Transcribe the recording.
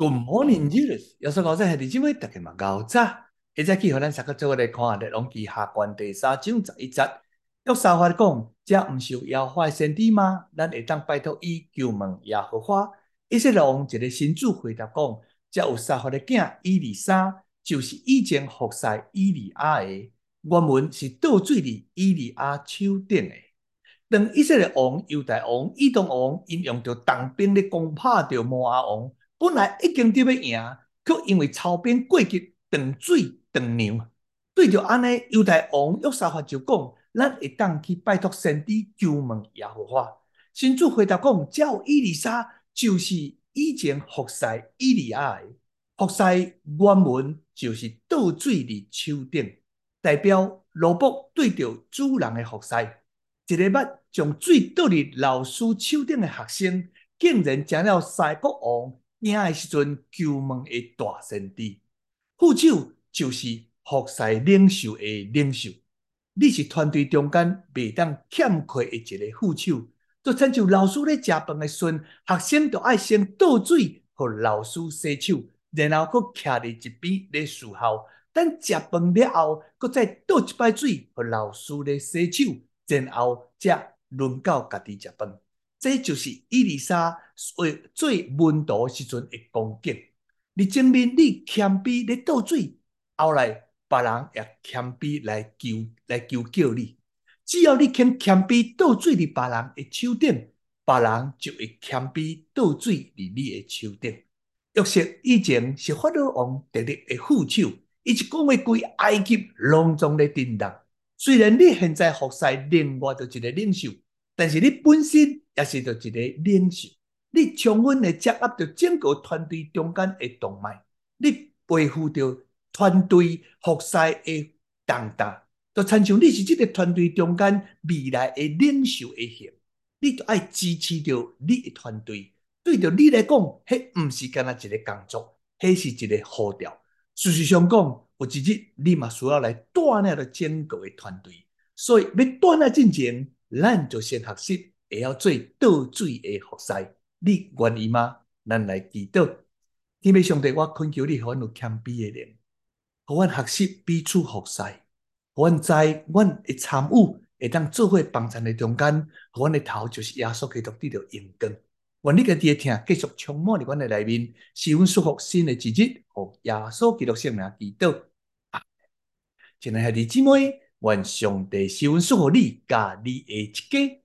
Good morning, Jesus。耶稣讲在系点样？大家嘛搞早。一早起，互咱三个做伙来看列王记下关第三章十一节。约沙法讲：这毋是耶和华先知吗？咱会当拜托伊求问耶和华。以色列王一个先知回答讲：这有沙法的囝伊利沙，就是以前服侍伊利亚的。原文是倒水伫伊利亚手顶的。当以色列王、犹大王、以东王因用着重兵咧攻打着摩押王。本来已经得要赢，却因为操兵过急，断水断粮。对着安尼，犹太王约沙法就讲：咱会当去拜托先知求问耶和华。神主回答讲：叫伊丽莎，就是以前服侍伊利亚的。服侍原文就是倒水伫手顶，代表奴仆对着主人的服侍。一个捌将水倒伫老师手顶的学生，竟然成了西国王。赢诶时阵，求问的大先知，副手就是服侍领袖诶领袖。你是团队中间未当欠缺诶一个副手，就亲像老师咧食饭诶时阵，学生就爱先倒水，互老师洗手，然后搁徛伫一边咧伺候。等食饭了后，搁再倒一摆水，互老师咧洗手，然后才轮到家己食饭。这就是以利沙为最门徒时阵的光景。你证明你谦卑咧倒水，后来别人也谦卑来求来求救你。只要你肯谦卑倒水伫别人的手顶，别人就会谦卑倒水伫你的手顶。约瑟以前是法老王得力的副手，伊是讲话规埃及隆重的震动。虽然你现在服侍另外的一个领袖。但是你本身也是着一个领袖，你充分的掌握着整个团队中间的动脉，你背负着团队服侍的重担，就亲像你是这个团队中间未来的领袖一样，你就爱支持着你的团队。对着你来讲，迄毋是干那一个工作，迄是一个号召。事实上讲，有一日你嘛需要来带领着整个的团队，所以要带领进前。咱就先学习，会晓做倒水的服侍，你愿意吗？咱来祈祷。天父上帝，我恳求你，互阮有谦卑的灵，互阮学习彼此服侍，互阮知阮会参与会当做伙帮衬的中间，互阮的头就是耶稣基督得到荣光。愿你家己的听继续充满伫阮的内面，使阮舒服新的一日，互耶稣基督圣名祈祷。啊，亲爱的姊妹。愿上帝赐福你，甲你的一家。